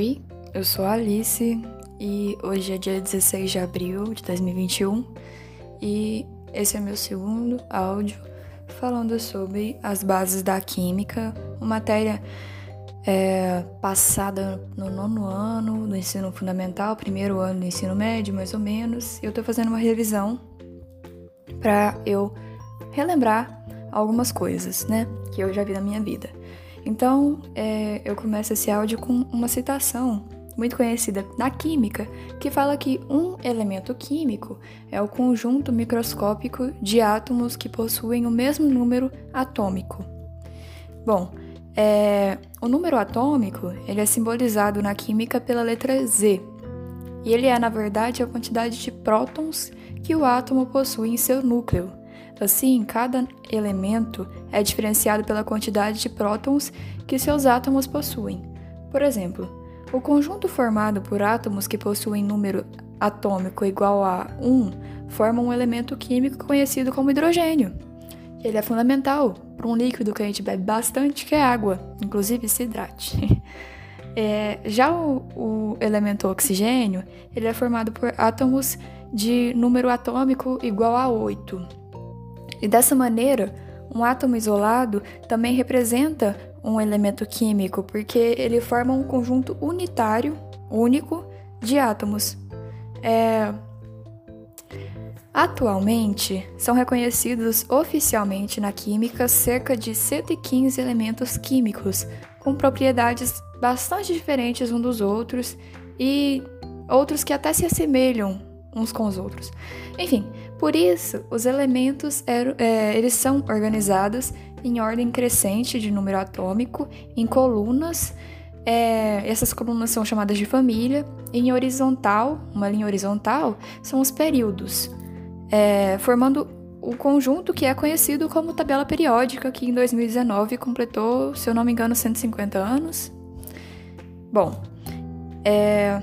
Oi, eu sou a Alice e hoje é dia 16 de abril de 2021 e esse é meu segundo áudio falando sobre as bases da química, uma matéria é, passada no nono ano do ensino fundamental, primeiro ano do ensino médio, mais ou menos. Eu tô fazendo uma revisão para eu relembrar algumas coisas, né, que eu já vi na minha vida. Então, é, eu começo esse áudio com uma citação muito conhecida na química, que fala que um elemento químico é o conjunto microscópico de átomos que possuem o mesmo número atômico. Bom, é, o número atômico ele é simbolizado na química pela letra Z, e ele é, na verdade, a quantidade de prótons que o átomo possui em seu núcleo. Assim, cada elemento é diferenciado pela quantidade de prótons que seus átomos possuem. Por exemplo, o conjunto formado por átomos que possuem número atômico igual a 1 forma um elemento químico conhecido como hidrogênio. Ele é fundamental para um líquido que a gente bebe bastante, que é água, inclusive se hidrate. É, já o, o elemento oxigênio, ele é formado por átomos de número atômico igual a 8. E dessa maneira, um átomo isolado também representa um elemento químico, porque ele forma um conjunto unitário, único, de átomos. É... Atualmente, são reconhecidos oficialmente na química cerca de 115 elementos químicos, com propriedades bastante diferentes uns dos outros e outros que até se assemelham uns com os outros. Enfim, por isso, os elementos eram, é, eles são organizados em ordem crescente de número atômico, em colunas. É, essas colunas são chamadas de família. Em horizontal, uma linha horizontal, são os períodos, é, formando o conjunto que é conhecido como tabela periódica, que em 2019 completou, se eu não me engano, 150 anos. Bom, é,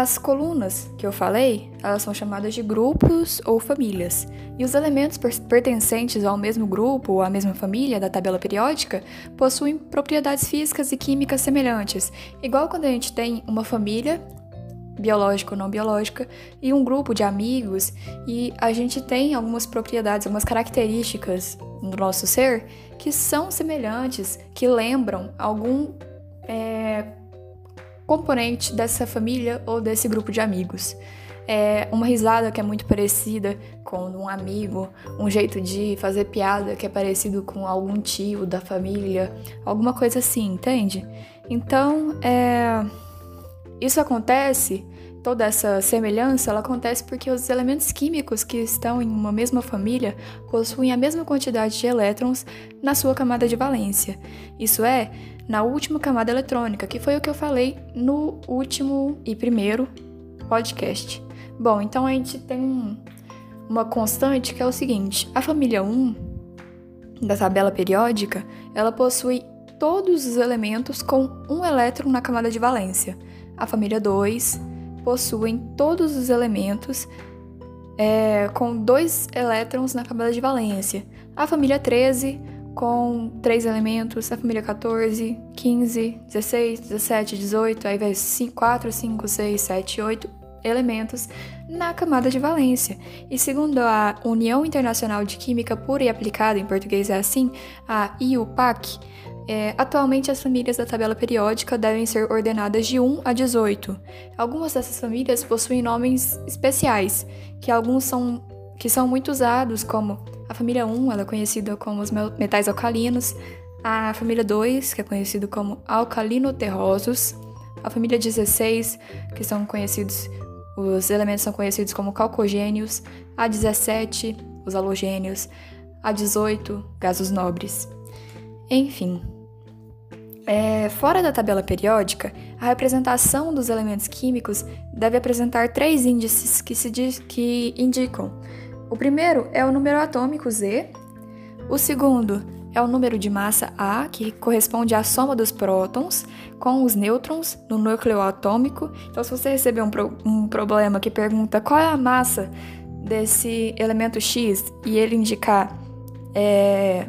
as colunas que eu falei, elas são chamadas de grupos ou famílias, e os elementos pertencentes ao mesmo grupo ou à mesma família da tabela periódica possuem propriedades físicas e químicas semelhantes, igual quando a gente tem uma família biológica ou não biológica e um grupo de amigos e a gente tem algumas propriedades, algumas características no nosso ser que são semelhantes, que lembram algum é, componente dessa família ou desse grupo de amigos. É uma risada que é muito parecida com um amigo, um jeito de fazer piada que é parecido com algum tio da família, alguma coisa assim, entende? Então, é... isso acontece, toda essa semelhança, ela acontece porque os elementos químicos que estão em uma mesma família possuem a mesma quantidade de elétrons na sua camada de valência. Isso é, na última camada eletrônica, que foi o que eu falei no último e primeiro podcast. Bom, então a gente tem um, uma constante que é o seguinte: a família 1 da tabela periódica, ela possui todos os elementos com um elétron na camada de valência. A família 2 possui todos os elementos é, com dois elétrons na camada de valência. A família 13 com três elementos, a família 14, 15, 16, 17, 18, aí vai 5, 4, 5, 6, 7, 8 elementos na camada de valência. E segundo a União Internacional de Química Pura e Aplicada, em português é assim, a IUPAC, é, atualmente as famílias da tabela periódica devem ser ordenadas de 1 a 18. Algumas dessas famílias possuem nomes especiais, que alguns são que são muito usados, como a família 1, ela é conhecida como os metais alcalinos, a família 2, que é conhecido como alcalinoterrosos, a família 16, que são conhecidos, os elementos são conhecidos como calcogênios, a 17, os halogênios, a 18, gases nobres. Enfim, é, fora da tabela periódica, a representação dos elementos químicos deve apresentar três índices que, se diz, que indicam. O primeiro é o número atômico Z, o segundo é o número de massa A, que corresponde à soma dos prótons com os nêutrons no núcleo atômico. Então, se você receber um, pro, um problema que pergunta qual é a massa desse elemento X e ele indicar é,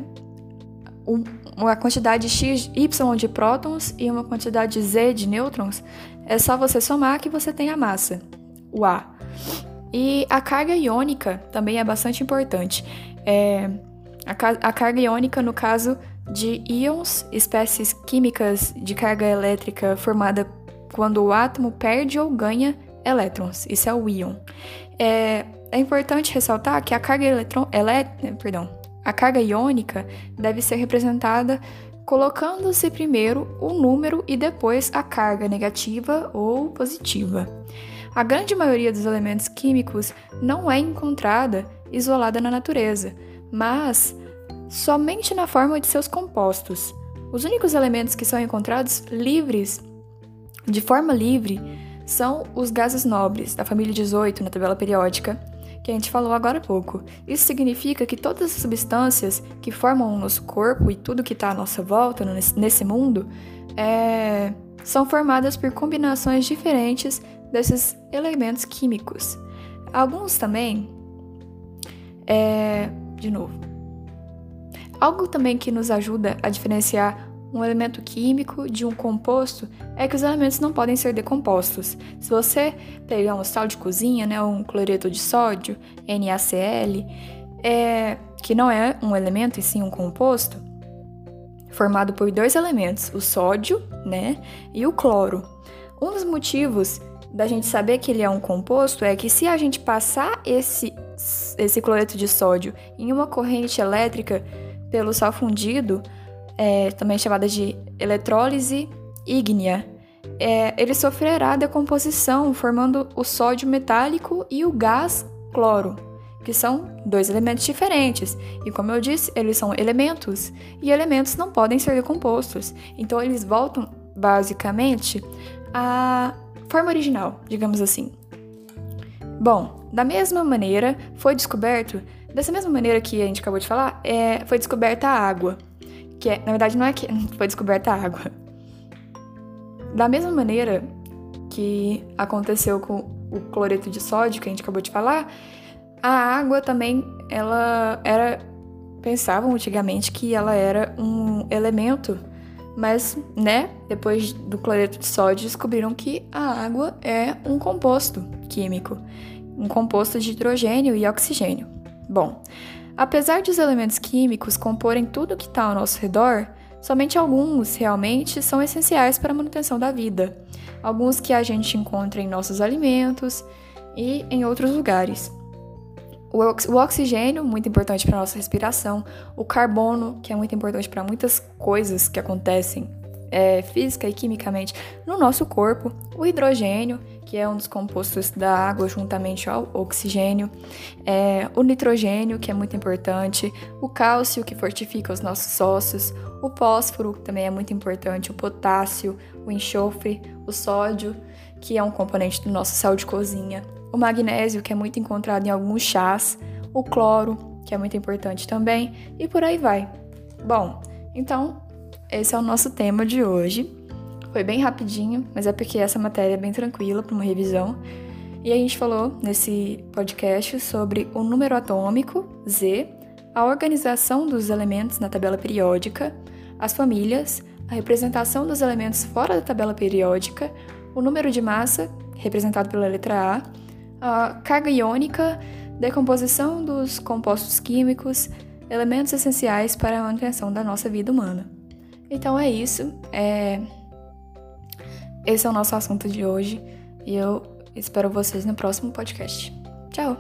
uma quantidade x, y de prótons e uma quantidade z de nêutrons, é só você somar que você tem a massa, o A. E a carga iônica também é bastante importante. É, a, a carga iônica, no caso de íons, espécies químicas de carga elétrica formada quando o átomo perde ou ganha elétrons. Isso é o íon. É, é importante ressaltar que a carga eletron, elé, perdão, a carga iônica deve ser representada colocando-se primeiro o número e depois a carga negativa ou positiva. A grande maioria dos elementos químicos não é encontrada isolada na natureza, mas somente na forma de seus compostos. Os únicos elementos que são encontrados livres, de forma livre, são os gases nobres, da família 18 na tabela periódica, que a gente falou agora há pouco. Isso significa que todas as substâncias que formam o nosso corpo e tudo que está à nossa volta nesse mundo é, são formadas por combinações diferentes desses elementos químicos. Alguns também, é, de novo, algo também que nos ajuda a diferenciar um elemento químico de um composto é que os elementos não podem ser decompostos. Se você pegar um sal de cozinha, né, um cloreto de sódio, NaCl, é, que não é um elemento e sim um composto, formado por dois elementos, o sódio né, e o cloro. Um dos motivos da gente saber que ele é um composto é que se a gente passar esse, esse cloreto de sódio em uma corrente elétrica pelo sal fundido, é, também chamada de eletrólise ígnea, é, ele sofrerá decomposição, formando o sódio metálico e o gás cloro, que são dois elementos diferentes. E como eu disse, eles são elementos, e elementos não podem ser decompostos. Então eles voltam basicamente à forma original, digamos assim. Bom, da mesma maneira, foi descoberto, dessa mesma maneira que a gente acabou de falar, é, foi descoberta a água que é, na verdade não é que foi descoberta a água. Da mesma maneira que aconteceu com o cloreto de sódio que a gente acabou de falar, a água também ela era pensavam antigamente que ela era um elemento, mas, né, depois do cloreto de sódio descobriram que a água é um composto químico, um composto de hidrogênio e oxigênio. Bom, Apesar de os elementos químicos comporem tudo que está ao nosso redor, somente alguns realmente são essenciais para a manutenção da vida. Alguns que a gente encontra em nossos alimentos e em outros lugares. O oxigênio, muito importante para a nossa respiração, o carbono, que é muito importante para muitas coisas que acontecem é, física e quimicamente no nosso corpo, o hidrogênio, que é um dos compostos da água juntamente ao oxigênio, é, o nitrogênio, que é muito importante, o cálcio, que fortifica os nossos ossos, o fósforo, que também é muito importante, o potássio, o enxofre, o sódio, que é um componente do nosso sal de cozinha, o magnésio, que é muito encontrado em alguns chás, o cloro, que é muito importante também, e por aí vai. Bom, então esse é o nosso tema de hoje. Foi bem rapidinho, mas é porque essa matéria é bem tranquila para uma revisão. E a gente falou nesse podcast sobre o número atômico, Z, a organização dos elementos na tabela periódica, as famílias, a representação dos elementos fora da tabela periódica, o número de massa, representado pela letra A, a carga iônica, decomposição dos compostos químicos, elementos essenciais para a manutenção da nossa vida humana. Então é isso. É... Esse é o nosso assunto de hoje e eu espero vocês no próximo podcast. Tchau!